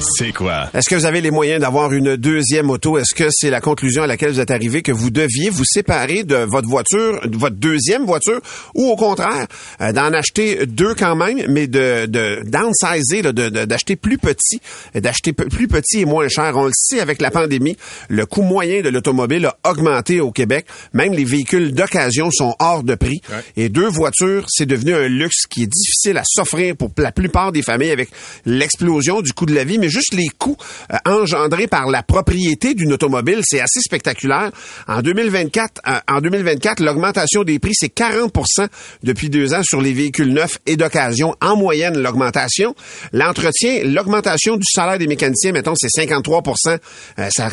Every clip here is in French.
C'est quoi? Est-ce que vous avez les moyens d'avoir une deuxième auto? Est-ce que c'est la conclusion à laquelle vous êtes arrivé que vous deviez vous séparer de votre voiture, de votre deuxième voiture, ou au contraire, euh, d'en acheter deux quand même, mais de, de downsizer, là, de, de- d'acheter plus petit, d'acheter plus petit et moins cher? On le sait avec la pandémie, le coût moyen de l'automobile a augmenté au Québec. Même les véhicules d'occasion sont hors de prix. Et deux voitures, c'est devenu un luxe qui est difficile à s'offrir pour la plupart des familles avec l'explosion du coût de la vie, mais juste les coûts euh, engendrés par la propriété d'une automobile, c'est assez spectaculaire. En 2024, euh, en 2024, l'augmentation des prix, c'est 40% depuis deux ans sur les véhicules neufs et d'occasion. En moyenne, l'augmentation. L'entretien, l'augmentation du salaire des mécaniciens, mettons, c'est 53 Euh, ça,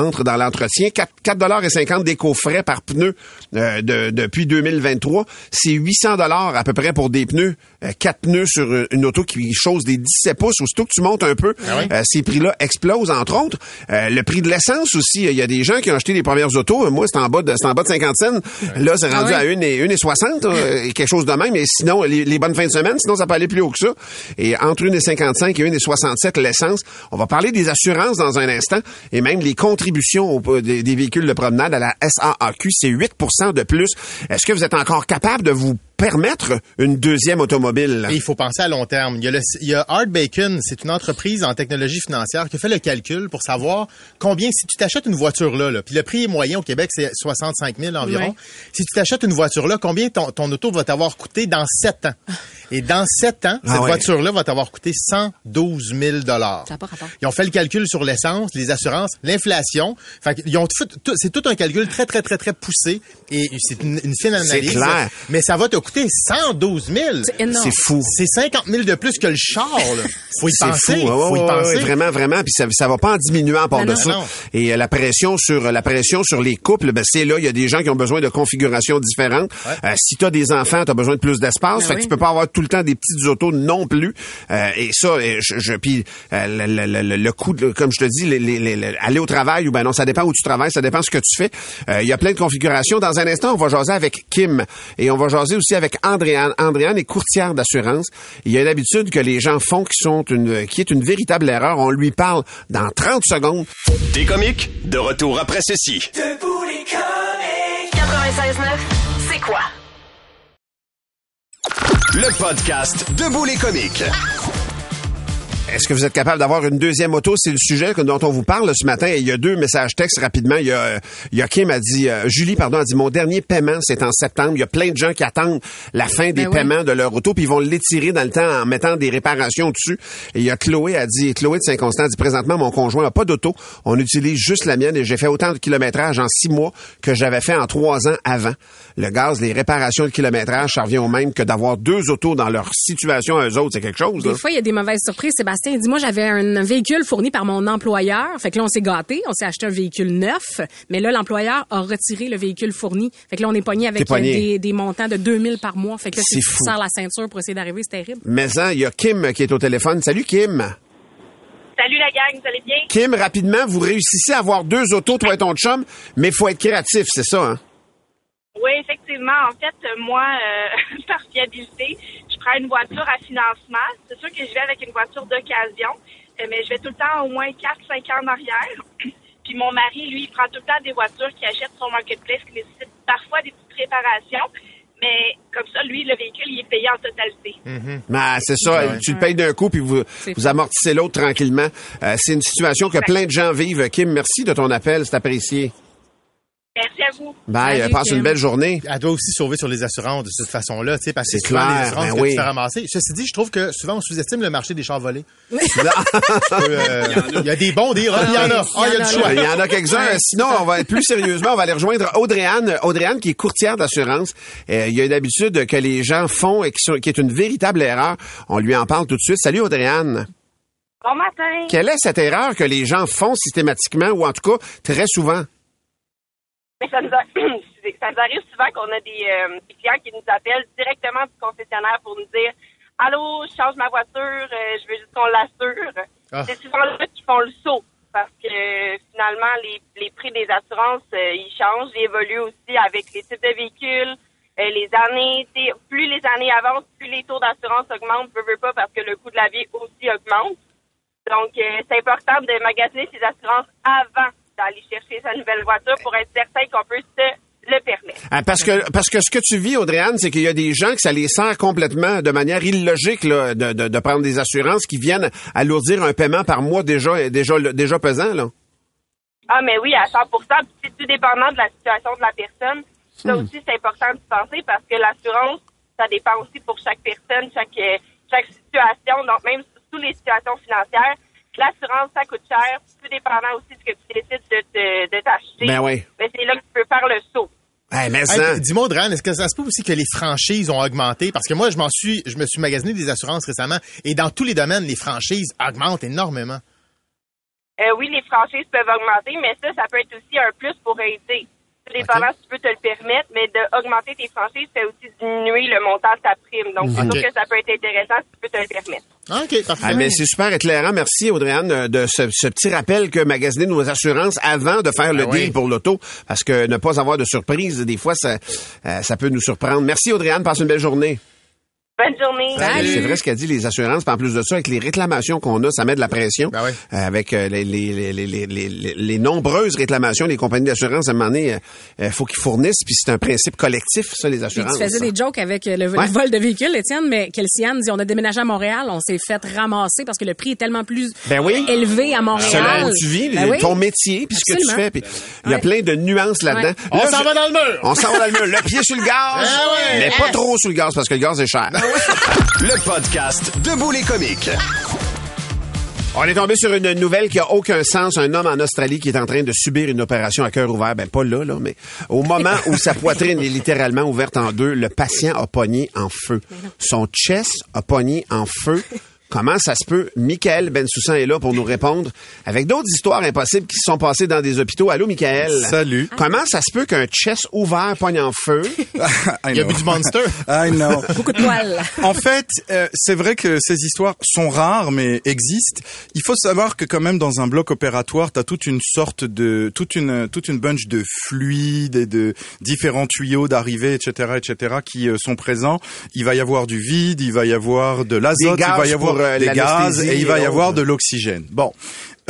entre dans l'entretien. 4, 4,50 d'éco-frais par pneu euh, de- depuis 2023. C'est 800 dollars à peu près pour des pneus. Quatre pneus sur une- une auto qui chose des 17 pouces. Aussitôt que tu montes un peu, euh, ces prix-là explosent, entre autres. Euh, le prix de l'essence aussi. Il y a des gens qui ont acheté les premières autos. Moi, c'est en bas de, c'est en bas de 50 cents. Là, c'est rendu à 1 et, 1 et 60, euh, et quelque chose de même. Et sinon, les, les bonnes fins de semaine, sinon, ça peut aller plus haut que ça. Et entre 1 et 55 et 1 et 67, l'essence. On va parler des assurances dans un instant et même les contributions au- des, des véhicules de promenade à la SAAQ, c'est 8 de plus. Est-ce que vous êtes encore capable de vous permettre une deuxième automobile? Et il faut penser à long terme. Il y a, le, il y a Art Bacon, c'est une entreprise en technologie financière qui a fait le calcul pour savoir combien, si tu t'achètes une voiture là, là, puis le prix moyen au Québec, c'est 65 000 environ. Si tu t'achètes une voiture là, combien ton, ton auto va t'avoir coûté dans 7 ans? Et dans 7 ans, Ah cette voiture-là va t'avoir coûté 112 000 Ça n'a pas rapport. Ils ont fait le calcul sur l'essence, les assurances, l'inflation. Fait qu'ils ont c'est tout un calcul très, très, très, très poussé. Et c'est une, une fine analyse. clair. Mais ça va te coûter 112 000. C'est énorme. C'est fou. C'est 50 000 de plus que le char, là. Faut y C'est penser. fou. Ouais, Faut y ouais, penser. ouais, vraiment, vraiment. Puis ça, ça va pas en diminuant par dessus. non. Et euh, la pression sur la pression sur les couples, ben c'est là. Il y a des gens qui ont besoin de configurations différentes. Euh, si tu as des enfants, tu as besoin de plus d'espace. Ben fait que oui. tu peux pas avoir tout le temps des petites autos non plus. Euh, et ça, euh, je, je puis euh, le, le- le- le coût, de- comme je te dis, les- les- les- les- aller au travail ou ben non, ça dépend où tu travailles, ça dépend ce que tu fais. Euh, Il y a plein de configurations. Dans un instant, on va jaser avec Kim et on va jaser aussi avec Andréane. Andréane est courtière d'assurance. Il y a une habitude que les gens font qui sont une qui est une véritable erreur. On lui parle dans 30 secondes. Des comiques, de retour après ceci. 96.9. C'est quoi? Le podcast Debout les comiques. Est-ce que vous êtes capable d'avoir une deuxième auto? C'est le sujet que- dont on vous parle ce matin. Et il y a deux messages textes rapidement. Il y a, euh, il y a Kim a dit, euh, Julie, pardon, a dit, mon dernier paiement, c'est en septembre. Il y a plein de gens qui attendent la fin des Ben oui. paiements de leur auto, puis ils vont l'étirer dans le temps en mettant des réparations dessus. Et il y a Chloé a dit, Chloé de Saint-Constant a dit, présentement, mon conjoint n'a pas d'auto. On utilise juste la mienne et j'ai fait autant de kilométrage en six mois que j'avais fait en trois ans avant. Le gaz, les réparations de kilométrage, ça revient au même que d'avoir deux autos dans leur situation à eux autres. C'est quelque chose, là. Des fois, il y a des mauvaises surprises. Sébastien il dit, moi, j'avais un véhicule fourni par mon employeur. Fait que là, on s'est gâté. On s'est acheté un véhicule neuf. Mais là, l'employeur a retiré le véhicule fourni. Fait que là, on est pogné avec pogné. euh, Des, des montants de 2000 par mois. Fait que là, C'est si tu fou. serres la ceinture pour essayer d'arriver, c'est terrible. Mais hein, il y a Kim qui est au téléphone. Salut Kim. Salut la gang, vous allez bien? Kim, rapidement, vous réussissez à avoir deux autos, toi et ton chum, mais il faut être créatif, c'est ça, hein? Oui, effectivement. En fait, moi, euh, par fiabilité, je prends une voiture à financement. C'est sûr que je vais avec une voiture d'occasion, euh, mais je vais tout le temps au moins 4-5 ans en arrière. Puis mon mari, lui, il prend tout le temps des voitures qu'il achète sur Marketplace qui nécessitent parfois des petites réparations. Mais comme ça, lui, le véhicule, il est payé en totalité. Ben, c'est ça, tu le payes d'un coup, puis vous, amortissez l'autre tranquillement. Euh, c'est une situation que plein de gens vivent. Kim, merci de ton appel, c'est apprécié. Merci à vous. Bye, Salut, passe Kim. une belle journée. Elle doit aussi sauver sur les assurances de cette façon-là, tu sais, parce que C'est souvent clair, les assurances ben que oui. tu fais ramasser. Ceci dit, je trouve que souvent on sous-estime le marché des chars volés. Euh, Il y a des bons, des il y en a. Ah, il y a du choix. Il y en a quelques-uns. Sinon, on va être plus sérieusement, on va aller rejoindre Audrey-Anne. Audrey-Anne, qui est courtière d'assurance. Euh, il y a une habitude que les gens font et qui, sont- qui est une véritable erreur. On lui en parle tout de suite. Salut Audrey-Anne. Bon matin. Quelle est cette erreur que les gens font systématiquement ou en tout cas très souvent? Mais ça nous, a- ça nous arrive souvent qu'on a des, euh, des clients qui nous appellent directement du concessionnaire pour nous dire Allô, je change ma voiture, euh, je veux juste qu'on l'assure. Ah. C'est souvent là qu'ils font le saut parce que finalement, les, les prix des assurances, euh, ils changent, ils évoluent aussi avec les types de véhicules. Euh, les années, plus les années avancent, plus les taux d'assurance augmentent, peu, peu pas, parce que le coût de la vie aussi augmente. Donc, euh, c'est important de magasiner ses assurances avant d'aller chercher sa nouvelle voiture pour être certain qu'on peut se le permettre. Ah, parce que parce que ce que tu vis, Audrey-Anne, c'est qu'il y a des gens que ça les sert complètement de manière illogique là, de, de, de prendre des assurances qui viennent alourdir un paiement par mois déjà déjà déjà pesant là. Ah, mais oui, à 100 Puis c'est tout dépendant de la situation de la personne. Ça aussi, c'est important de penser parce que l'assurance, ça dépend aussi pour chaque personne, chaque, euh, chaque situation. Donc, même sous les situations financières, l'assurance, ça coûte cher. Tout dépendant aussi de ce que tu décides de, te- de t'acheter. Ben oui. Mais c'est là que tu peux faire le saut. Hey, mais ça, Dis-moi, Audrey, est-ce que ça se peut aussi que les franchises ont augmenté? Parce que moi, je m'en suis, je me suis magasiné des assurances récemment et dans tous les domaines, les franchises augmentent énormément. Euh, oui, les franchises peuvent augmenter, mais ça, ça peut être aussi un plus pour aider. Dépendant si tu peux te le permettre, mais d'augmenter tes franchises, c'est aussi diminuer le montant de ta prime. Donc, c'est sûr que ça peut être intéressant si tu peux te le permettre. OK, parfait. Ah, mais c'est super éclairant. Merci, Audrey-Anne, euh, de ce, ce petit rappel que magasiner nos assurances avant de faire le Ah oui. deal pour l'auto. Parce que ne pas avoir de surprise, des fois, ça, euh, ça peut nous surprendre. Merci, Audrey-Anne. Passe une belle journée. Bonne journée. C'est vrai ce qu'a dit les assurances. Puis en plus de ça, avec les réclamations qu'on a, ça met de la pression. Ben oui. Euh, avec euh, les, les, les, les, les, les- les nombreuses réclamations, les compagnies d'assurance, à un moment donné, euh, euh, faut qu'ils fournissent. Puis c'est un principe collectif, ça, les Puis assurances. tu faisais des jokes avec euh, le, vol de véhicules, Étienne, mais Kelsiane dit on a déménagé à Montréal, on s'est fait ramasser parce que le prix est tellement plus Ben oui. élevé à Montréal. Selon où tu vis, Ben oui. ton métier, puis ce que tu fais. Puis il y a Ouais. plein de nuances là-dedans. Ouais. On Là, s'en je- va dans le mur! On s'en va dans le mur. Le pied sur le gaz, ouais. mais pas trop sur le gaz parce que le gaz est cher. Le podcast Debout les comiques. On est tombé sur une nouvelle qui a aucun sens. Un homme en Australie qui est en train de subir une opération à cœur ouvert. Ben, pas là, là, mais au moment où sa poitrine est littéralement ouverte en deux, le patient a pogné en feu. Son chest a pogné en feu. Comment ça se peut? Michael Bensoussan est là pour nous répondre avec d'autres histoires impossibles qui se sont passées dans des hôpitaux. Allô, Michael? Salut. Comment ça se peut qu'un chest ouvert pogne en feu? I Il y a know. bu du Monster. I know. Beaucoup de poils. En fait, euh, c'est vrai que ces histoires sont rares, mais existent. Il faut savoir que quand même dans un bloc opératoire, tu as toute une sorte de, toute une, toute une bunch de fluides et de différents tuyaux d'arrivée, etc., etc., qui euh, sont présents. Il va y avoir du vide, il va y avoir de l'azote, il va y avoir des gaz et il va y avoir de l'oxygène. Bon.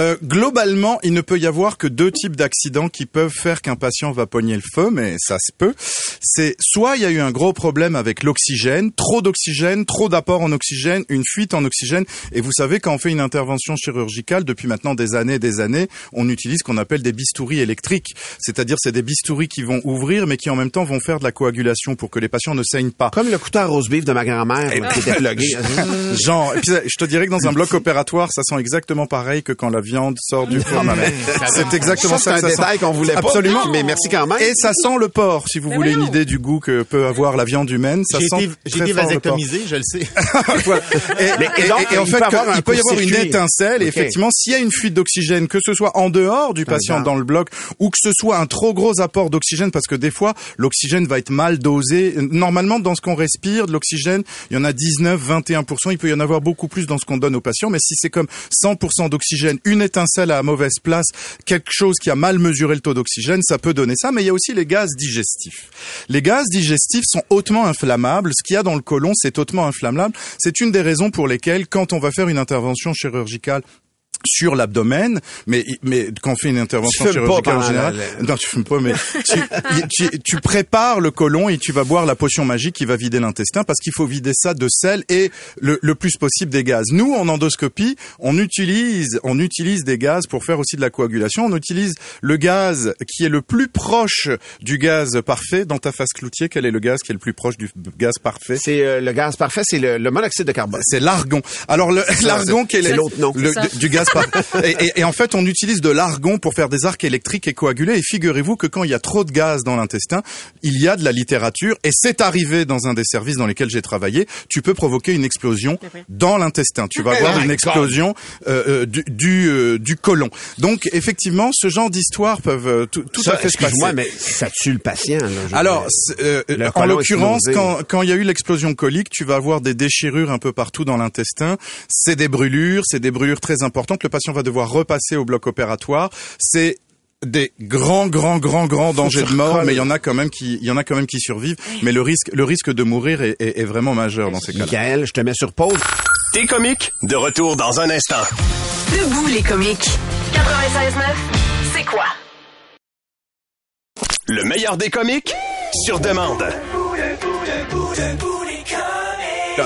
Euh, globalement, il ne peut y avoir que deux types d'accidents qui peuvent faire qu'un patient va pogner le feu, mais ça se peut. C'est soit il y a eu un gros problème avec l'oxygène, trop d'oxygène, trop d'apport en oxygène, une fuite en oxygène. Et vous savez, quand on fait une intervention chirurgicale, depuis maintenant des années et des années, on utilise ce qu'on appelle des bistouris électriques. C'est-à-dire, c'est des bistouris qui vont ouvrir, mais qui en même temps vont faire de la coagulation pour que les patients ne saignent pas. Comme le couteau à rose beef de ma grand-mère qui était plugué. Genre, et puis, je te dirais que dans un bloc opératoire, ça sent exactement pareil que quand la viande sort du four. C'est exactement Ça, c'est un ça détail qu'on voulait pas. Absolument. Mais merci quand même. Et ça sent le porc, si vous voulez une idée du goût que peut avoir la viande humaine. Ça J'ai sent été, j'ai très été fort le porc. vasectomisé, je le sais. Voilà. Et, Mais- et- et donc, et en il fait, il peut y avoir une étincelle. Et effectivement, s'il y a une fuite d'oxygène, que ce soit en dehors du patient dans le bloc, ou que ce soit un trop gros apport d'oxygène, parce que des fois, l'oxygène va être mal dosé. Normalement, dans ce qu'on respire, de l'oxygène, il y en a 19, 21%. Il peut y en avoir beaucoup plus dans ce qu'on donne aux patients. Mais si c'est comme 100% d'oxygène, une étincelle à mauvaise place, quelque chose qui a mal mesuré le taux d'oxygène, ça peut donner ça. Mais il y a aussi les gaz digestifs. Les gaz digestifs sont hautement inflammables. Ce qu'il y a dans le côlon, c'est hautement inflammable. C'est une des raisons pour lesquelles, quand on va faire une intervention chirurgicale sur l'abdomen, mais mais quand on fait une intervention chirurgicale en général, la- non tu fumes pas, mais tu, tu, tu prépares le côlon et tu vas boire la potion magique qui va vider l'intestin parce qu'il faut vider ça de sel et le, le plus possible des gaz. Nous en endoscopie, on utilise on utilise des gaz pour faire aussi de la coagulation. On utilise le gaz qui est le plus proche du gaz parfait dans ta face cloutier. Quel est le gaz qui est le plus proche du gaz parfait? C'est euh, le gaz parfait, c'est le, le monoxyde de carbone. c'est l'argon. Alors l'argon qui est, c'est le- l'autre nom. le- du gaz et, et- et en fait on utilise de l'argon pour faire des arcs électriques et coaguler. Et figurez-vous que quand il y a trop de gaz dans l'intestin, il y a de la littérature et c'est arrivé dans un des services dans lesquels j'ai travaillé. Tu peux provoquer une explosion dans l'intestin. Tu vas avoir my une God. explosion euh, euh, du du, euh, du côlon. Donc effectivement, ce genre d'histoires peuvent euh, tout, tout Ça, à fait se passer. excuse-moi, mais ça tue le patient. Là, Alors, euh, Le en l'occurrence, quand, quand il y a eu l'explosion colique, tu vas avoir des déchirures un peu partout dans l'intestin. C'est des brûlures, c'est des brûlures très importantes. Le patient va devoir repasser au bloc opératoire. C'est des grands, grands, grands, grands dangers de mort, mais il y en a quand même qui, il y en a quand même qui survivent. Mais le risque, le risque de mourir est, est- est vraiment majeur dans ces cas-là. Michael, je te mets sur pause. T'es comique, de retour dans un instant. Debout les comiques. 96.9, c'est quoi? Le meilleur des comiques, sur demande. Là,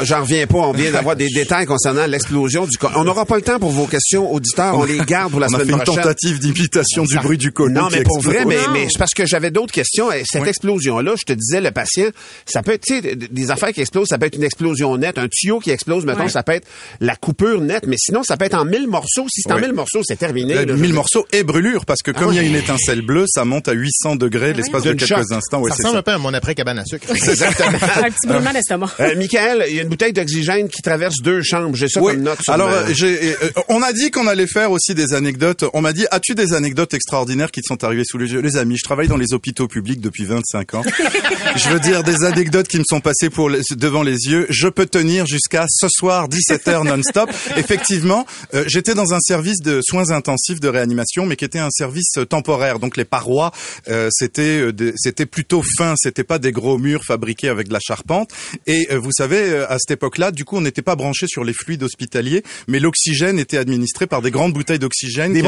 J'en reviens pas. On vient d'avoir des détails concernant l'explosion du... On n'aura pas le temps pour vos questions auditeurs. On les garde pour la On a semaine fait une prochaine. tentative d'imitation du bruit du colon. Non, mais pour vrai, mais, mais c'est parce que j'avais d'autres questions. Et Cette Oui. explosion-là, je te disais, le patient, ça peut être, tu sais, des affaires qui explosent, ça peut être une explosion nette, un tuyau qui explose, mettons, ça peut être la coupure nette, mais sinon, ça peut être en mille morceaux. Si c'est en mille morceaux, c'est terminé. Là, 1000 morceaux et brûlure parce que comme il y a une étincelle bleue, ça monte à 800 degrés l'espace de quelques choc. instants. Ouais, Ça ressemble un peu à mon après cabane à sucre. Exactement. Un petit brûlement d'estomac. Euh, Michael, y a une bouteille d'oxygène qui traverse deux chambres. J'ai ça Oui. comme note. sur Alors, ma- euh, j'ai, euh, on a dit qu'on allait faire aussi des anecdotes. On m'a dit, as-tu des anecdotes extraordinaires qui te sont arrivées sous les yeux? Les amis, je travaille dans les hôpitaux publics depuis 25 ans. je veux dire des anecdotes qui me sont passées pour les- devant les yeux. Je peux tenir jusqu'à ce soir 17h non-stop. Effectivement, euh, j'étais dans un service de soins intensifs de réanimation, mais qui était un service euh, temporaire. Donc les parois, euh, c'était euh, c'était plutôt fin. C'était pas des gros murs fabriqués avec de la charpente. Et euh, vous savez, euh, à cette époque-là, du coup, on n'était pas branché sur les fluides hospitaliers, mais l'oxygène était administré par des grandes bouteilles d'oxygène, Des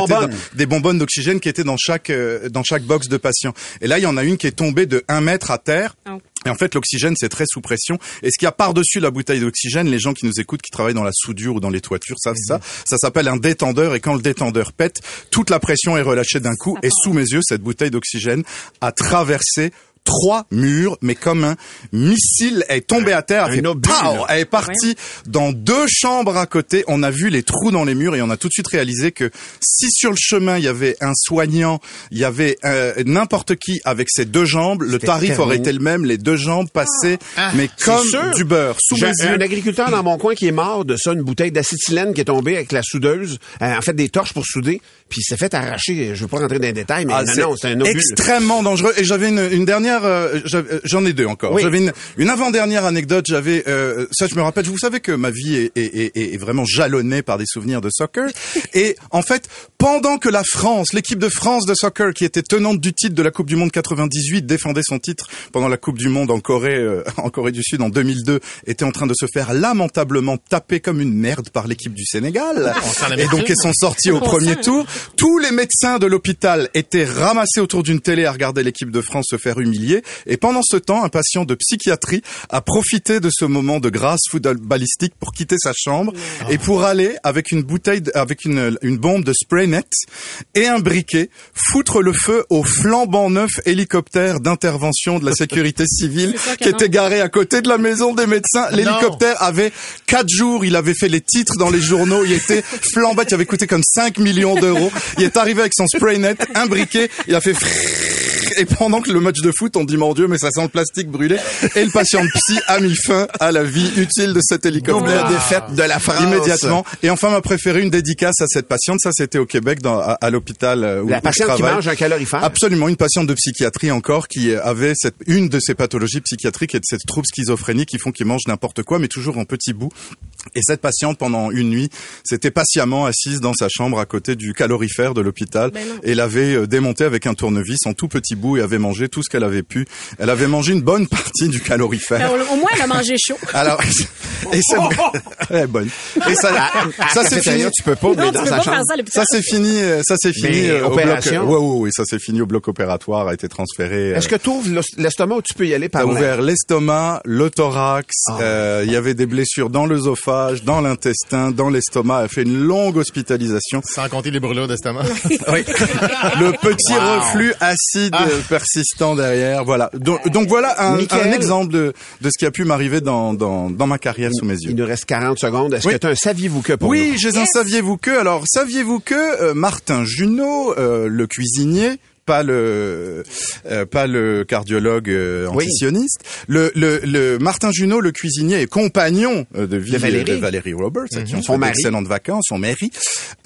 des bonbonnes d'oxygène qui étaient dans chaque euh, dans chaque box de patients. Et là, il y en a une qui est tombée de 1 mètre à terre. Oh. Et en fait, l'oxygène, c'est très sous pression. Et ce qu'il y a par-dessus la bouteille d'oxygène, les gens qui nous écoutent, qui travaillent dans la soudure ou dans les toitures, savent ça. Ça s'appelle un détendeur. Et quand le détendeur pète, toute la pression est relâchée d'un coup. Et sous mes yeux, cette bouteille d'oxygène a traversé trois murs, mais comme un missile, est tombée à terre, elle, Un fait obus, elle est partie dans deux chambres à côté. On a vu les trous dans les murs et on a tout de suite réalisé que si sur le chemin il y avait un soignant, il y avait euh, n'importe qui avec ses deux jambes, le tarif aurait été le même, les deux jambes passaient, mais c'est comme sûr. du beurre sous J'ai mes yeux. un agriculteur dans mon coin qui est mort de ça, une bouteille d'acétylène qui est tombée avec la soudeuse, euh, en fait des torches pour souder, puis il s'est fait arracher. Je veux pas rentrer dans les détails, mais Ah, non, non, c'est un obus. extrêmement dangereux. Et j'avais une, une dernière, euh, euh, j'en ai deux encore. Oui. J'avais une, une avant-dernière anecdote. J'avais, euh, ça je me rappelle. Vous savez que ma vie est, est, est, est vraiment jalonnée par des souvenirs de soccer. Et en fait, pendant que la France, l'équipe de France de soccer, qui était tenante du titre de la Coupe du Monde 98, défendait son titre pendant la Coupe du Monde en Corée, euh, en Corée du Sud en 2002, était en train de se faire lamentablement taper comme une merde par l'équipe du Sénégal. s'en Et donc ils sont sortis au premier tour. Tous les médecins de l'hôpital étaient ramassés autour d'une télé à regarder l'équipe de France se faire humilier. Et pendant ce temps, un patient de psychiatrie a profité de ce moment de grâce footballistique pour quitter sa chambre et pour aller avec une bouteille, de- avec une, une bombe de spray net et un briquet foutre le feu au flambant neuf hélicoptère d'intervention de la sécurité civile qui était garé à côté de la maison des médecins. L'hélicoptère avait quatre jours, il avait fait les titres dans les journaux, il était flambant, il avait coûté comme 5 millions d'euros. Il est arrivé avec son spray net, un briquet, il a fait et pendant que le match de foot, on dit mon Dieu, mais ça sent le plastique brûlé. Et le patient de psy a mis fin à la vie utile de cet hélicoptère. Double défaite de la France. Immédiatement. Et enfin, m'a préféré une dédicace à cette patiente. Ça, c'était au Québec, dans, à, à l'hôpital euh, où, La où je patiente qui mange un calorifère. Absolument, une patiente de psychiatrie encore qui avait cette, une de ces pathologies psychiatriques et de cette trouble schizophrénique qui font qu'il mange n'importe quoi, mais toujours en petits bouts. Et cette patiente, pendant une nuit, s'était patiemment assise dans sa chambre à côté du calorifère de l'hôpital Ben et l'avait euh, démonté avec un tournevis en tout petits bouts et avait mangé tout ce qu'elle avait pu. Elle avait mangé une bonne partie du calorifère. Ben, au moins, elle a mangé chaud. Alors, et c'est est bonne. Et ça, ça c'est fini. Tu peux pas, Non, tu dans peux sa pas chambre. faire ça c'est fini, euh, ça c'est fini euh, au bloc. opération? Ouais, ouais, ouais, ça c'est fini au bloc opératoire, a été transféré. euh, Est-ce que tu ouvres l'estomac ou tu peux y aller par là? ouvert l'estomac, le thorax, Ah. euh, il y avait des blessures dans l'œsophage, dans l'intestin, dans l'estomac. Elle a fait une longue hospitalisation. Sans compter les brûlures d'estomac. Oui. le petit reflux acide Ah. persistant derrière. Voilà. Donc, donc voilà un, exemple de, de ce qui a pu m'arriver dans, dans, dans ma carrière sous mes yeux. Il nous reste 40 secondes. Est-ce Oui. que tu as un saviez-vous que pour Oui, j'ai un saviez-vous que. Alors, saviez-vous que euh, Martin Junot, euh, le cuisinier, pas le euh, pas le cardiologue euh, Oui. antisioniste. Le, le, le Martin Junot, le cuisinier et compagnon euh, de vie De Valérie. Valérie Roberts, à qui on Son mari. d'excellentes vacances, son mari,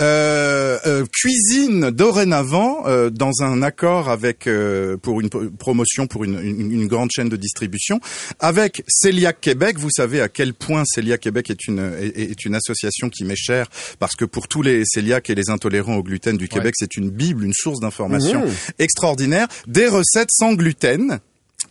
euh, euh, cuisine dorénavant euh, dans un accord avec euh, pour une promotion pour une, une, une grande chaîne de distribution avec Celiac Québec. Vous savez à quel point Celiac Québec est une est, est une association qui m'est chère parce que pour tous les celiacs et les intolérants au gluten du Québec, c'est une bible, une source d'information extraordinaire, des recettes sans gluten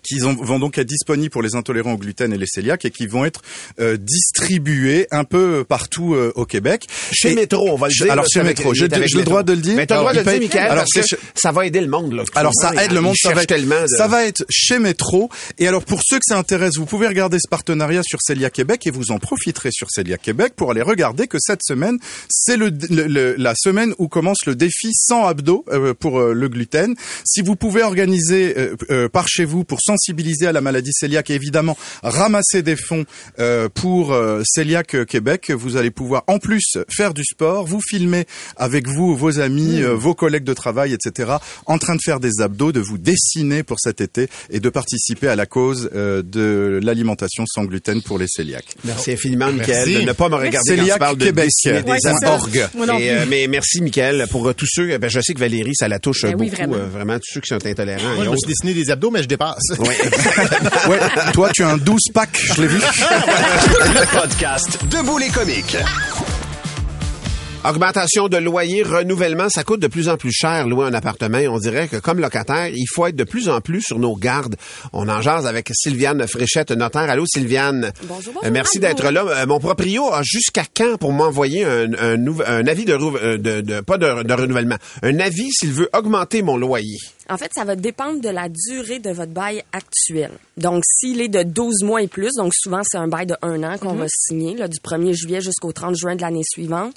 qui ont- vont donc être disponibles pour les intolérants au gluten et les cœliaques et qui vont être euh, distribués un peu partout euh, au Québec. Chez Et- Métro, on va le dire. alors chez Métro, j'ai le droit de le dire. Mais t'as le droit de le dire, Michael, Alors parce que ça va aider le monde. Là, alors ça aide le monde, ça va être, tellement de- ça va être chez Métro. Et alors pour ceux que ça intéresse, vous pouvez regarder ce partenariat sur Célia Québec et vous en profiterez sur Célia Québec pour aller regarder que cette semaine, c'est le, le- le- la semaine où commence le défi sans abdos euh, pour euh, le gluten. Si vous pouvez organiser euh, euh, par chez vous pour sensibiliser à la maladie cœliaque et évidemment ramasser des fonds euh, pour euh, Celiac Québec, vous allez pouvoir en plus faire du sport, vous filmer avec vous, vos amis, euh, vos collègues de travail, etc., en train de faire des abdos, de vous dessiner pour cet été et de participer à la cause euh, de l'alimentation sans gluten pour les cœliaques. Merci infiniment, Michael, Merci. de ne pas me regarder quand Celiac tu parles de Québec. dessiner Ouais, des ça. orgues. Et, euh, mais merci, Michael, pour euh, tous ceux. Ben, je sais que Valérie, ça la touche Ben oui, beaucoup, vraiment. euh, vraiment, tous ceux qui sont intolérants. Moi, et je me suis dessiné des abdos, mais je dépasse. Ouais. Ouais, toi tu as un 12 pack, je l'ai vu. Le podcast Debout les comiques. Augmentation de loyer, renouvellement, ça coûte de plus en plus cher louer un appartement. Et on dirait que comme locataire, il faut être de plus en plus sur nos gardes. On en jase avec Sylviane Fréchette, notaire. Allô, Sylviane. Bonjour, bonjour, Euh, merci bonjour. d'être là. Euh, mon proprio a jusqu'à quand pour m'envoyer un, un, un avis de, euh, de, de- pas de, de renouvellement, un avis s'il veut augmenter mon loyer. En fait, ça va dépendre de la durée de votre bail actuel. Donc, s'il est de 12 mois et plus, donc souvent c'est un bail de un an qu'on va signer, là, du 1er juillet jusqu'au 30 juin de l'année suivante,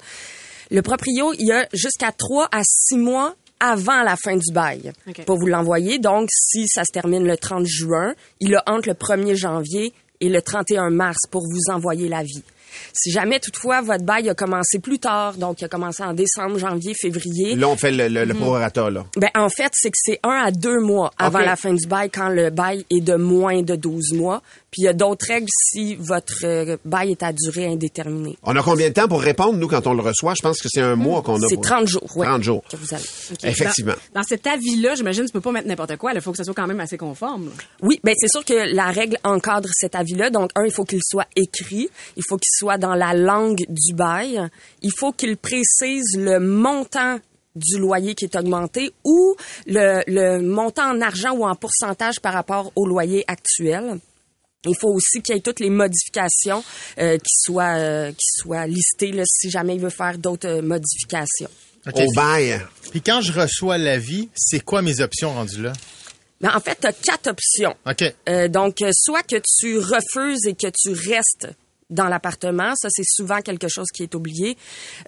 le proprio, il y a jusqu'à 3 à 6 mois avant la fin du bail pour vous l'envoyer. Donc, si ça se termine le 30 juin, il a entre le 1er janvier et le 31 mars pour vous envoyer l'avis. Si jamais, toutefois, votre bail a commencé plus tard, donc il a commencé en décembre, janvier, février, Là, on fait le, Mhm. le, le prorata, là. ben, en fait, c'est que c'est un à deux mois avant la fin du bail quand le bail est de moins de 12 mois. Puis il y a d'autres règles si votre euh, bail est à durée indéterminée. On a combien de temps pour répondre, nous, quand on le reçoit? Je pense que c'est un mois qu'on a. C'est pour- 30 jours, oui. 30 jours. Que vous avez. Effectivement. Dans, dans cet avis-là, j'imagine que tu peux pas mettre n'importe quoi. Il faut que ça soit quand même assez conforme. là. Oui, ben c'est sûr que la règle encadre cet avis-là. Donc, un, il faut qu'il soit écrit, il faut qu'il soit dans la langue du bail, il faut qu'il précise le montant du loyer qui est augmenté ou le, le montant en argent ou en pourcentage par rapport au loyer actuel. Il faut aussi qu'il y ait toutes les modifications euh, qui soient euh, qui soient listées là, si jamais il veut faire d'autres euh, modifications. Au bail. Puis quand je reçois l'avis, c'est quoi mes options rendues là? Mais en fait, tu as quatre options. OK. Euh, donc, soit que tu refuses et que tu restes dans l'appartement, ça c'est souvent quelque chose qui est oublié.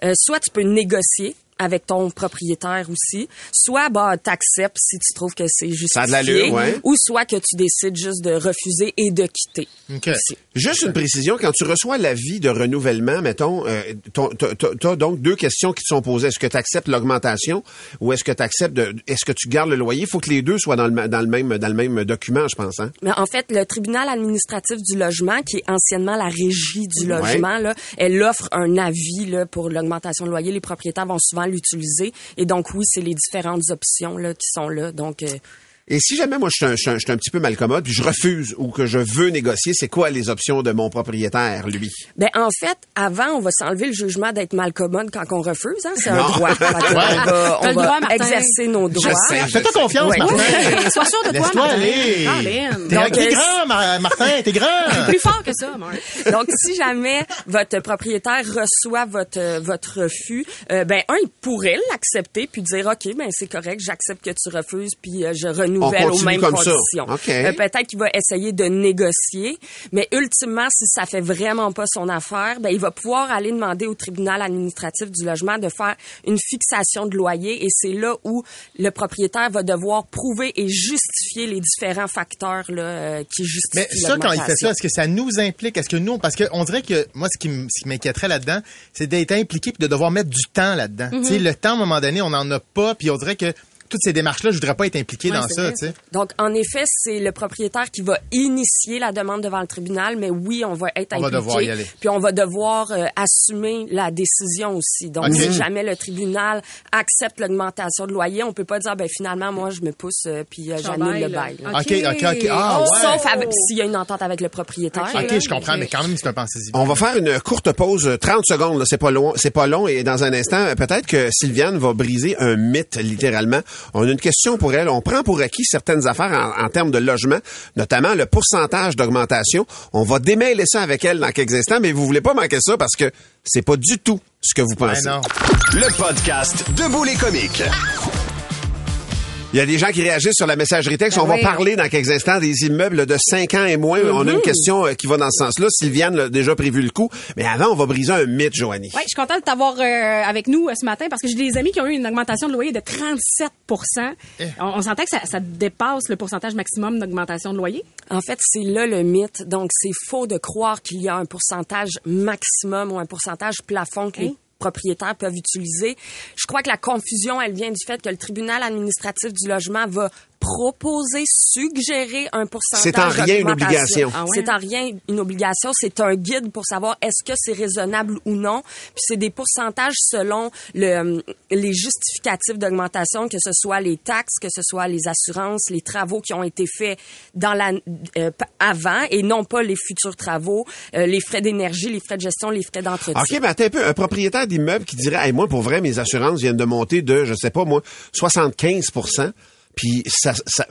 Euh, soit tu peux négocier avec ton propriétaire aussi, soit bah t'acceptes si tu trouves que c'est justifié, Ça a de ouais. ou soit que tu décides juste de refuser et de quitter. OK. aussi. Juste une précision, quand tu reçois l'avis de renouvellement, mettons, euh, tu as donc deux questions qui te sont posées. Est-ce que tu acceptes l'augmentation ou est-ce que tu acceptes de, est-ce que tu gardes le loyer? Il faut que les deux soient dans le, dans le même dans le même document, je pense. Hein? Mais en fait, le tribunal administratif du logement, qui est anciennement la régie du logement, là, elle offre un avis là, pour l'augmentation de loyer. Les propriétaires vont souvent l'utiliser. Et donc, oui, c'est les différentes options là, qui sont là. Donc, euh, Et si jamais moi je suis un, je suis un- je suis un petit peu mal commode, puis je refuse ou que je veux négocier, c'est quoi les options de mon propriétaire, lui? Ben en fait, avant, on va s'enlever le jugement d'être mal commode quand on refuse. Hein? C'est un Non. droit. Que on va, on le va droit, Martin. exercer nos droits. Fais-toi confiance, Ouais. Martin. Ouais, sois sûr de toi, Martin. aller. T'es euh, grand, Mar- Martin, t'es grand. Plus fort que ça, Marc. Donc, si jamais votre propriétaire reçoit votre votre refus, euh, ben un, il pourrait l'accepter puis dire ok, ben c'est correct, j'accepte que tu refuses puis euh, je renouvelle On aux mêmes conditions. Euh, Peut-être qu'il va essayer de négocier, mais ultimement, si ça fait vraiment pas son affaire, ben il va pouvoir aller demander au tribunal administratif du logement de faire une fixation de loyer et c'est là où le propriétaire va devoir prouver et justifier les différents facteurs là, euh, qui justifient Mais ça, quand il fait ça, est-ce que ça nous implique? Est-ce que nous, parce qu'on dirait que moi, ce qui m'inquiéterait là-dedans, c'est d'être impliqué puis de devoir mettre du temps là-dedans. Tu sais, le temps, à un moment donné, on n'en a pas, puis on dirait que toutes ces démarches-là, je voudrais pas être impliqué Ouais, dans ça, vrai. tu sais. Donc, en effet, c'est le propriétaire qui va initier la demande devant le tribunal, mais oui, on va être On va impliqué. devoir y aller. Puis on va devoir euh, assumer la décision aussi. Donc, si jamais le tribunal accepte l'augmentation de loyer, on peut pas dire, ben finalement, moi, je me pousse euh, puis euh, j'annule le bail. OK, OK, OK. Ah, ouais. Sauf s'il y a une entente avec le propriétaire. Ok. Je comprends, mais quand même, c'est un pensée On va faire une courte pause, euh, 30 secondes, là, c'est pas long, c'est pas long, et dans un instant, euh, peut-être que Sylviane va briser un mythe, littéralement. On a une question pour elle. On prend pour acquis certaines affaires en, en termes de logement, notamment le pourcentage d'augmentation. On va démêler ça avec elle dans quelques instants, mais vous voulez pas manquer ça parce que c'est pas du tout ce que vous Ben pensez. non. Le podcast Debout les comiques. Il y a des gens qui réagissent sur la messagerie texte. Ben on va oui. parler dans quelques instants des immeubles de 5 ans et moins. On a Mm-hmm. une question euh, qui va dans ce sens-là. Sylviane a déjà prévu le coup. Mais avant, on va briser un mythe, Joanie. Ouais, je suis contente de t'avoir euh, avec nous euh, ce matin parce que j'ai des amis qui ont eu une augmentation de loyer de 37 Eh. On, on s'entend que ça, ça dépasse le pourcentage maximum d'augmentation de loyer? En fait, c'est là le mythe. Donc, c'est faux de croire qu'il y a un pourcentage maximum ou un pourcentage plafond que les Hein? Propriétaires peuvent utiliser. Je crois que la confusion, elle vient du fait que le tribunal administratif du logement va proposer, suggérer un pourcentage C'est en rien une obligation. Ah ouais? C'est en rien une obligation. C'est un guide pour savoir est-ce que c'est raisonnable ou non. Puis c'est des pourcentages selon le, les justificatifs d'augmentation, que ce soit les taxes, que ce soit les assurances, les travaux qui ont été faits dans la euh, avant et non pas les futurs travaux, euh, les frais d'énergie, les frais de gestion, les frais d'entretien. OK, mais attends un peu. Un propriétaire d'immeuble qui dirait, hey, moi, pour vrai, mes assurances viennent de monter de, je sais pas, moi, 75 puis ça, ça,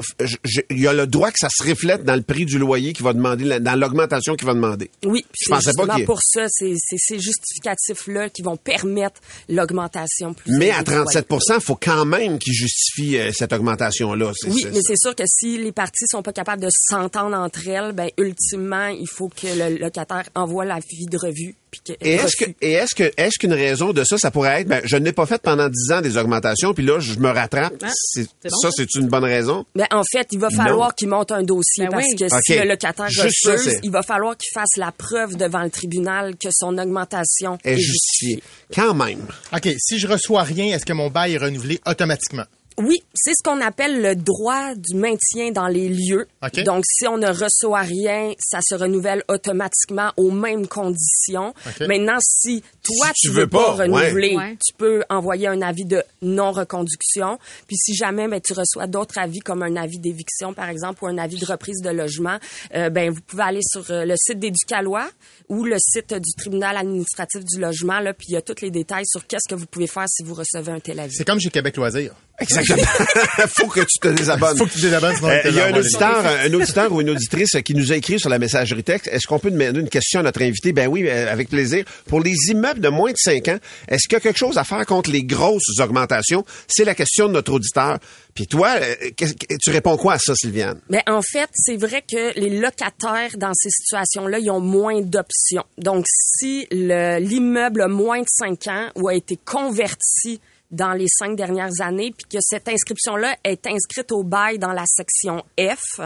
il y a le droit que ça se reflète dans le prix du loyer qu'il va demander, dans l'augmentation qu'il va demander. Oui, Je pensais pas qu'il pour ça, c'est ces justificatifs-là qui vont permettre l'augmentation plus Mais à du loyer. 37 il faut quand même qu'il justifie euh, cette augmentation-là. Oui, mais c'est sûr que si les parties sont pas capables de s'entendre entre elles, ben ultimement, il faut que le locataire envoie la vie de revue Et est-ce que, refus. et est-ce que, est-ce qu'une raison de ça, ça pourrait être, ben, je n'ai pas fait pendant 10 ans des augmentations, puis là, je me rattrape? Ah, C'est- c'est bon, ça, c'est une bonne raison? Ben, en fait, il va falloir qu'il monte un dossier Ben parce oui. que si le locataire ça, refuse, il va falloir qu'il fasse la preuve devant le tribunal que son augmentation Est est justifié. Quand même. OK, si je reçois rien, est-ce que mon bail est renouvelé automatiquement? Oui, c'est ce qu'on appelle le droit du maintien dans les lieux. OK. Donc, si on ne reçoit rien, ça se renouvelle automatiquement aux mêmes conditions. OK. Maintenant, si toi, Si tu veux pas, renouveler, Ouais. tu peux envoyer un avis de non-reconduction. Puis si jamais ben, tu reçois d'autres avis, comme un avis d'éviction, par exemple, ou un avis de reprise de logement, euh, ben, vous pouvez aller sur euh, le site d'Éducalois ou le site du tribunal administratif du logement. Là, puis il y a tous les détails sur qu'est-ce que vous pouvez faire si vous recevez un tel avis. C'est comme chez Québec Loisirs. Exactement. faut que tu te désabonnes. Faut que tu te désabonnes, sinon Euh, te Il y a un auditeur, un auditeur ou une auditrice qui nous a écrit sur la messagerie texte. Est-ce qu'on peut demander une question à notre invité? Ben oui, euh, avec plaisir. Pour les immeubles de moins de 5 ans, est-ce qu'il y a quelque chose à faire contre les grosses augmentations? C'est la question de notre auditeur. Puis toi, euh, qu'est-ce que- tu réponds quoi à ça, Sylviane? Ben, en fait, c'est vrai que les locataires dans ces situations-là, ils ont moins d'options. Donc, si le- l'immeuble a moins de 5 ans ou a été converti dans les cinq dernières années, puis que cette inscription-là est inscrite au bail dans la section F,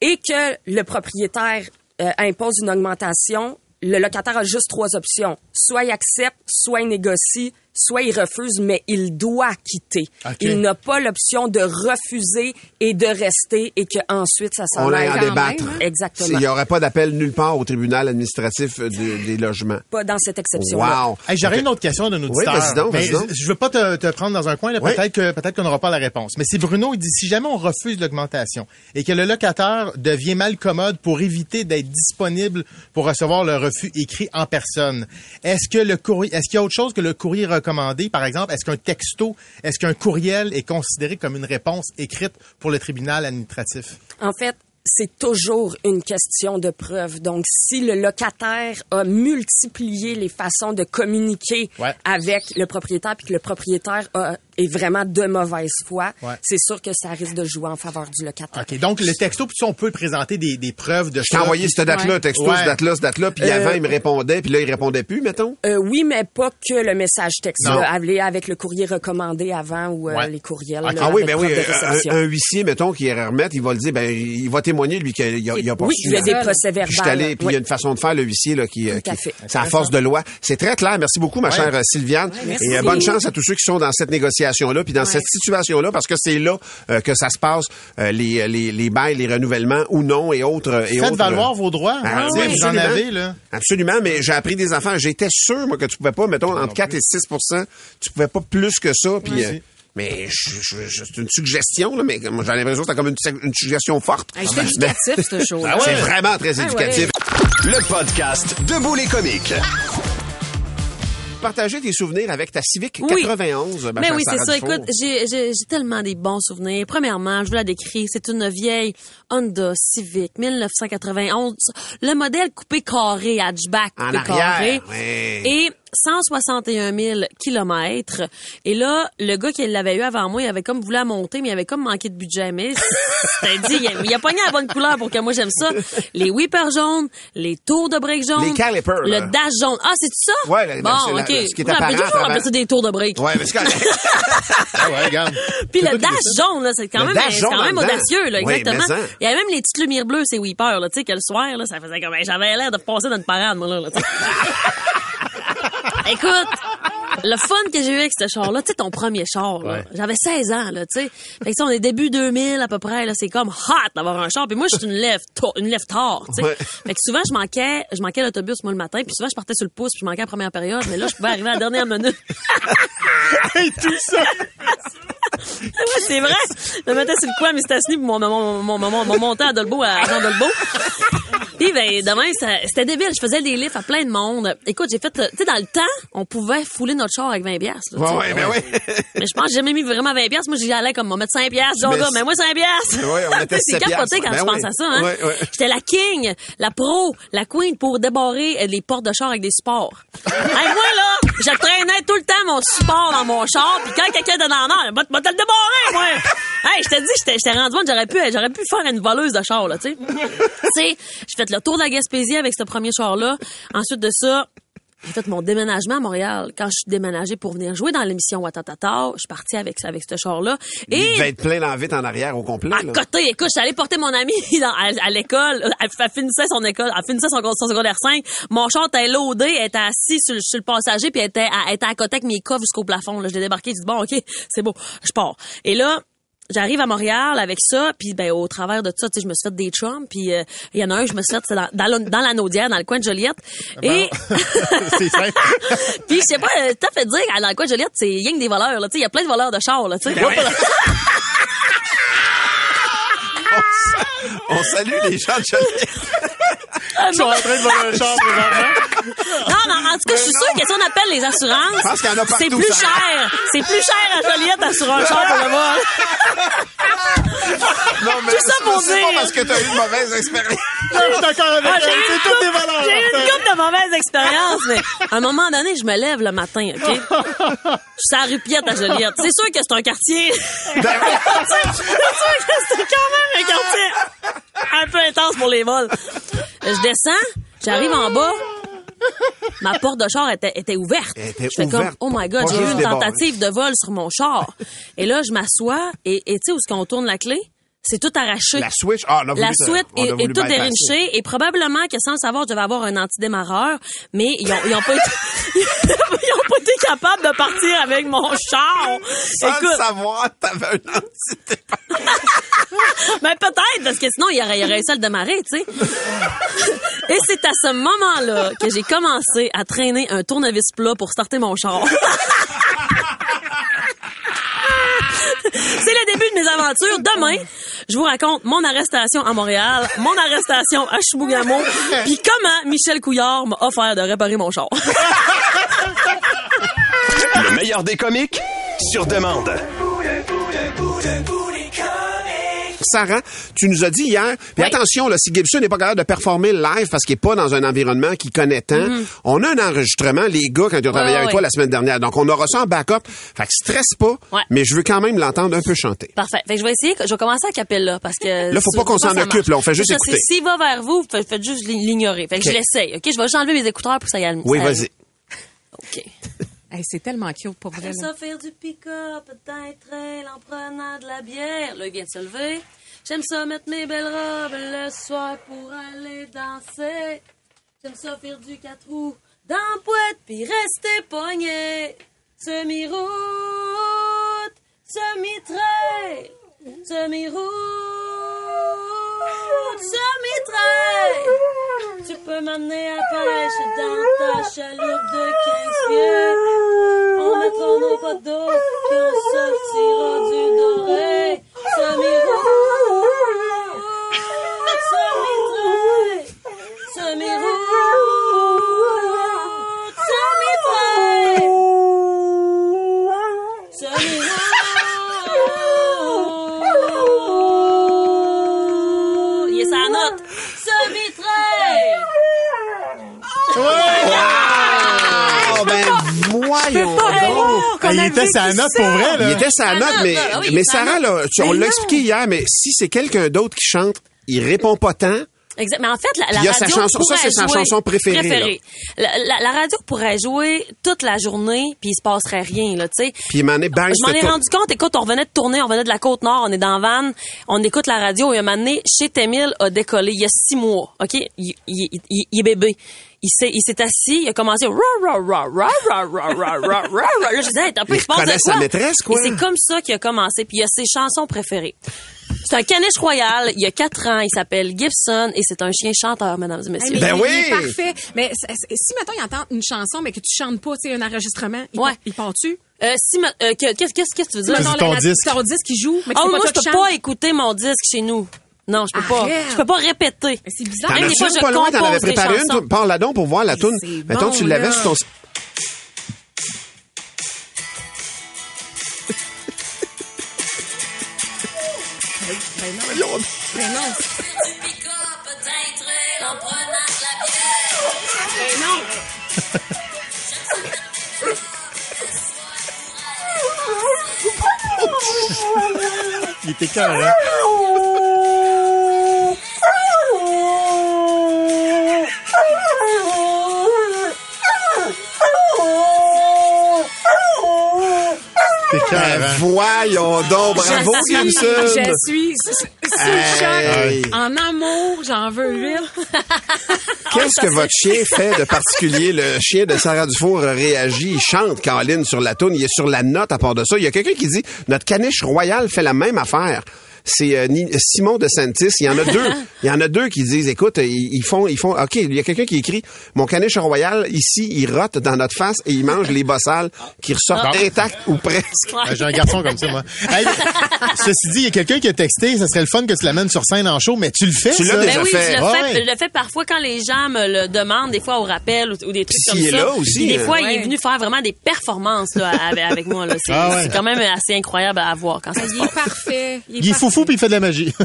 et que le propriétaire euh, impose une augmentation, le locataire a juste trois options. Soit il accepte, soit il négocie, soit il refuse, mais il doit quitter. Il n'a pas l'option de refuser et de rester et que ensuite ça s'en On aille. en débattre. même, hein? Exactement. Il n'y aurait pas d'appel nulle part au tribunal administratif euh, de- des logements. Pas dans cette exception-là. Wow. Hey, J'aurais une autre question donc, Mais vas-y donc. Je veux pas te, te prendre dans un coin. Oui. Peut-être que, peut-être qu'on n'aura pas la réponse. Mais c'est Bruno, il dit, si jamais on refuse l'augmentation et que le locataire devient mal commode pour éviter d'être disponible pour recevoir le refus écrit en personne, est-ce que le courrier, est-ce qu'il y a autre chose que le courrier recommandé? Par exemple, est-ce qu'un texto, est-ce qu'un courriel est considéré comme une réponse écrite pour le tribunal administratif? En fait, c'est toujours une question de preuve. Donc, si le locataire a multiplié les façons de communiquer Ouais. avec le propriétaire, puis que le propriétaire a- est vraiment de mauvaise foi, Ouais. c'est sûr que ça risque de jouer en faveur du locataire. OK. Donc, le texto, puis on peut présenter des, des preuves de Je t'ai envoyé cette date-là, texto, Ouais. cette date-là, cette date-là, puis Euh, avant, il me répondait, puis là, il répondait plus, mettons? Euh, oui, mais pas que le message texte. Non. là. Aller avec le courrier recommandé avant ou euh, Ouais. les courriels. Ah, là, Ah oui, ben oui, de un, réception. un huissier, mettons, qui irait remettre, il va le dire, ben, il va témoigner, lui, qu'il a, il a pas oui, il y a des ça, là. procès Puis il y a une façon de faire, le huissier, là, qui, euh, Tout à qui- fait. c'est à force de loi. C'est très clair. Merci beaucoup, ma Ouais. chère euh, Sylviane. merci. Et euh, bonne chance à tous ceux qui sont dans cette négociation. Négociations-là, puis dans Ouais. cette situation-là, parce que c'est là euh, que ça se passe, euh, les, les, les bails, les renouvellements ou non et autres. Et Faites autres, valoir euh, vos droits. Ah, sais, oui, vous en absolument. avez, là. Absolument, mais j'ai appris des enfants. J'étais sûr, moi, que tu pouvais pas, mettons, entre 4 et 6% tu pouvais pas plus que ça. Puis, euh, mais c'est une suggestion, là, mais j'ai l'impression que c'est comme une, une suggestion forte. Hey, c'est éducatif, ce show. C'est vraiment très Ah ouais. éducatif. Le podcast Debout les comiques. Partager tes souvenirs avec ta Civic Oui. 91. ma Mais oui, c'est ça. Dufour. Écoute, j'ai tellement des bons souvenirs. Premièrement, je vous la décris, c'est une vieille Honda Civic 1991. Le modèle coupé carré, hatchback En coupé arrière, carré. Et 161 000 kilomètres. Et là, le gars qui l'avait eu avant moi, il avait comme voulu la monter, mais il avait comme manqué de budget. Mais c'était dit, il a, il a pogné la bonne couleur pour que moi j'aime ça. Les whippers jaunes, les tours de break jaunes. Les calipers, là. Le dash jaune. Ah, c'est ça? Ouais, la- bon, la- OK. ce qui est On appelle apparent toujours appeler ça des tours de break. Ouais, mais c'est correct. Ah ouais, regarde. Puis le dash jaune, là, c'est quand Le même, c'est quand même audacieux, là, Oui, exactement. Il y avait même les petites lumières bleues, ces weepers, là, tu sais, que le soir, là, ça faisait comme, j'avais l'air de passer dans une parade, moi, là. Écoute, le fun que j'ai eu avec ce char-là, tu sais, ton premier char. Ouais. J'avais 16 ans, là, tu sais. Fait que ça, on est début 2000, à peu près, là. C'est comme hot d'avoir un char. Puis moi, je suis une lève, une lève tard, tu sais. Ouais. Fait que souvent, je manquais, je manquais l'autobus, moi, le matin. Puis souvent, je partais sur le pouce, puis je manquais la première période. Mais là, je pouvais arriver à la dernière minute. Hey, tout ça. Ouais, c'est vrai. Je me mettais sur le coin à Mistassini pour mon, mon, mon, mon, mon monter à Dolbeau, à Jean Dolbeau. Puis, ben, demain, c'était débile. Je faisais des livres à plein de monde. Écoute, j'ai fait, euh, tu sais, dans le temps, on pouvait fouler notre char avec 20 piastres. là, tu Ouais, ouais, ben ouais. Mais je pense que j'ai jamais mis vraiment 20 piastres. Moi, j'y allais comme, on mettre 5 piastres. Genre, Mais mais moi, 5 piastres. Ouais, on mettait C'est 7 capoté piastres. quand Ben je pense à ça, hein. Ouais, ouais. J'étais la king, la pro, la queen pour débarrer les portes de char avec des supports. hey, moi, là, je traînais tout le temps mon support dans mon char, puis quand quelqu'un était dans l'air, va te le débarrer, moi! Hey, je dis, j'étais j'étais rendu compte, j'aurais pu, j'aurais pu faire une voleuse de char, là, tu sais. tu sais, j'ai fait le tour de la Gaspésie avec ce premier char-là. Ensuite de ça, j'ai fait mon déménagement à Montréal. Quand je suis déménagée pour venir jouer dans l'émission Watatata, je suis partie avec, avec ce char-là. Il Et devait être plein l'envie en arrière au complet. à là. côté, écoute, j'allais porter mon amie dans- à, à l'école. Elle, elle finissait son école, elle finissait son, son secondaire 5. Mon char était loadé, elle était assise sur, le- sur le passager, puis elle était, à- elle était à côté avec mes coffres jusqu'au plafond. Là, je l'ai débarqué, j'ai dit bon, ok, c'est beau, je pars. Et là. J'arrive à Montréal avec ça, puis ben au travers de ça, tu sais, je me suis fait des chums, puis euh, il y en a un, je me suis fait c'est dans, dans, dans la Naudière, dans le coin de Joliette. Et C'est simple. puis je sais pas, euh, t'as fait dire dans le coin de Joliette, c'est rien que des voleurs là, tu sais, il y a plein de voleurs de chars là, tu sais. On salue les gens de Joliette. Ah, Ils sont en train de voler un char présentement. Non, tout cas, je suis sûre que si on appelle les assurances, en c'est plus ça. cher. C'est plus cher à Joliette d'assurer un char pour le vol. Non, mais Tout ça pour c'est dire. pas parce que t'as eu une mauvaise expérience. Je suis d'accord avec Ah, j'ai eu C'est une toutes des couple- valeurs. J'ai eu une Martin. couple de mauvaises expériences, mais à un moment donné, je me lève le matin, OK? Je suis à la rue Piette à Joliette. C'est sûr que c'est un quartier. C'est sûr que c'est quand même un quartier un peu intense pour les vols. Je descends, j'arrive en bas. Ma porte de char était, était ouverte. Elle était je fais comme, oh my God, j'ai eu une tentative de vol sur mon char. Et là, je m'assois et et tu sais où est-ce qu'on tourne la clé? C'est tout arraché. La Switch, ah, voulu La suite est, est bypasser. dérinchée et probablement que sans le savoir, je devais avoir un antidémarreur, mais ils ont, ils ont pas été, ils ont pas été capables de partir avec mon char. Sans le savoir, t'avais un anti mais peut-être, parce que sinon, il aurait, il aurait réussi à le démarrer, tu sais. Et c'est à ce moment-là que j'ai commencé à traîner un tournevis plat pour starter mon char. C'est le début de mes aventures. Demain, je vous raconte mon arrestation à Montréal, mon arrestation à Chibougamau, puis comment Michel Couillard m'a offert de réparer mon char. Le meilleur des comiques, sur demande. Sarah, tu nous as dit hier, puis Oui. attention, là, si Gibson n'est pas capable de performer live parce qu'il n'est pas dans un environnement qu'il connaît tant, on a un enregistrement, les gars, quand ils ont travaillé ouais, avec toi la semaine dernière. Donc, on aura ça en backup. Fait que stresse pas, Ouais. mais je veux quand même l'entendre un peu chanter. Parfait. Fait que je vais essayer, je vais commencer à capella parce que. Là, faut pas qu'on ça s'en occupe, là, on fait juste Ça, écouter. S'il va vers vous, faites, juste l'ignorer. Fait que je l'essaye, ok? Je vais juste enlever mes écouteurs pour que ça y aille. Oui, vas-y. OK. Hey, c'est tellement cute pour vrai. Ça faire du pick-up d'un trail en prenant de la bière. Là, il vient de se lever. J'aime ça mettre mes belles robes le soir pour aller danser. J'aime ça faire du quatre roues dans poète puis rester pogné. Semi-route Semi-route, semi-trail. Tu peux m'amener à pêche dans ta chaloupe de 15 pieds. On mettra nos potes d'eau, puis on sortira du doré. Il était sa note ça. pour vrai, là. Il était sa note, mais, oui, mais sa Sarah, là, tu- on l'a expliqué hier, mais si c'est quelqu'un d'autre qui chante, il répond pas tant. Exact. Mais en fait, la, la a sa radio chanson- ça, pourrait c'est sa jouer- chanson préférée, La, la- la radio pourrait jouer toute la journée, puis il se passerait rien, là, tu sais. Puis il m'en est bang, Je m'en ai rendu compte, écoute, on revenait de tourner, on venait de la Côte-Nord, on est dans Van, on écoute la radio, et un moment donné, chez Témil a décollé il y a six mois, OK? Il, il- il- il est bébé. Il s'est, il s'est assis, il a commencé, ra, ra, ra, ra, ra, ra, ra, ra, ra. Là, je disais, hey, t'as peu, Il se passe de reconnaît sa quoi? maîtresse, quoi. Et c'est comme ça qu'il a commencé, puis il a ses chansons préférées. C'est un caniche royal, il y a quatre ans, il s'appelle Gibson, et c'est un chien chanteur, mesdames et messieurs. Ben oui! parfait. Mais si, mettons, il entend une chanson, mais que tu chantes pas, tu sais, un enregistrement, il, Ouais. il part-tu? Euh, si, ma- euh, que- qu'est-ce, qu'est-ce, que tu veux dire? Mettons, ton la- disque. Ton disque qui joue, mais c'est moi, pas je peux pas écouter mon disque chez nous. Non, je peux pas. Je peux pas répéter. Mais c'est bizarre. T'en Même des fois, as-tu je pas loin, t'en avais préparé une, chansons. toi? Parle là-donc pour voir la toune. c'est Mettons, bon, tu l'avais là. sur ton... Ben non. Ben non. Ben non. Il était cœur, hein? Voyons donc, bravo, Je suis- Gibson. Je suis sous Hey. choc. En amour, j'en veux huile. Qu'est-ce que votre chien fait de particulier? Le chien de Sarah Dufour réagit, il chante Caroline sur la toune, il est sur la note à part de ça. Il y a quelqu'un qui dit, notre caniche royal fait la même affaire. C'est euh, Simon de Santis. Il y en a deux. Il y en a deux qui disent, écoute, ils, ils font, ils font. Ok, il y a quelqu'un qui écrit, mon caniche royal ici, il rote dans notre face et il mange les bossales qui ressortent Ah. intacts ou presque. J'ai un garçon comme ça, moi. Hey, ceci dit, il y a quelqu'un qui a texté, ça serait le fun que tu l'amènes sur scène en show, mais tu le fais, Tu l'as ça? déjà Ben oui, fait. je le, Ouais, fais, je le fais parfois quand les gens me le demandent, des fois au rappel ou, ou des trucs comme est ça. là aussi, des hein. fois, il est venu faire vraiment des performances là, avec, avec moi. là. C'est Ah ouais. c'est quand même assez incroyable à voir quand ça se Il est parfait. Il est, Il est parfait. Foufou puis il fait de la magie.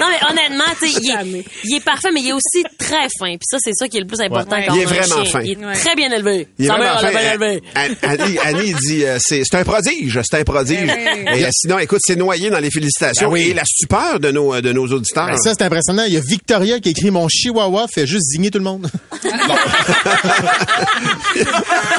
Non, mais honnêtement, tu sais, il, est- il est parfait, mais il est aussi très fin. Puis ça, c'est ça qui est le plus important Ouais. quand Il est on a un vraiment chien. fin. Il est Ouais. très bien élevé. Il est Sa vraiment mère fin. bien élevé. Annie, Annie, Annie dit euh, c'est un prodige, c'est un prodige. Ouais. Et euh, sinon, écoute, c'est noyé dans les félicitations Ben oui. et la stupeur de nos euh, de nos auditeurs. Ben, ça, c'est impressionnant. Il y a Victoria qui écrit Mon chihuahua fait juste zigner tout le monde. Il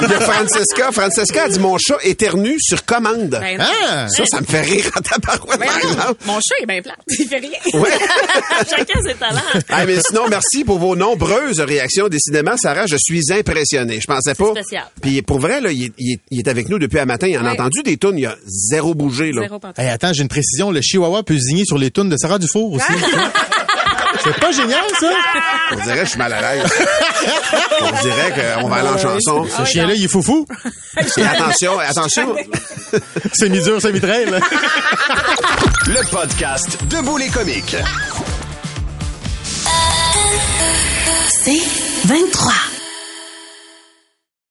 y a Francesca. Francesca a dit mon chat éternue sur commande. Ben. Ah! Ça, ça me fait rire en tabarouette, par Ben exemple. Mon chat est bien plat. Il fait rien. Ouais. Chacun ses talents. Ah, mais sinon, merci pour vos nombreuses réactions. Décidément, Sarah, je suis impressionné. Je pensais pas. spécial. Puis pour vrai, là, il est, il est- il est avec nous depuis un matin. Il en a Ouais. entendu des tunes. Il a zéro bougé, là. Zéro. Hey, attends, j'ai une précision. Le chihuahua peut zigner sur les tunes de Sarah Dufour aussi. c'est pas génial, ça? On dirait que je suis mal à l'aise. On dirait qu'on va aller en chanson. Ce chien-là, il est foufou. Et attention, attention. C'est mi-dur, c'est mi-trail. là. Le podcast Debout les comiques. C'est 23.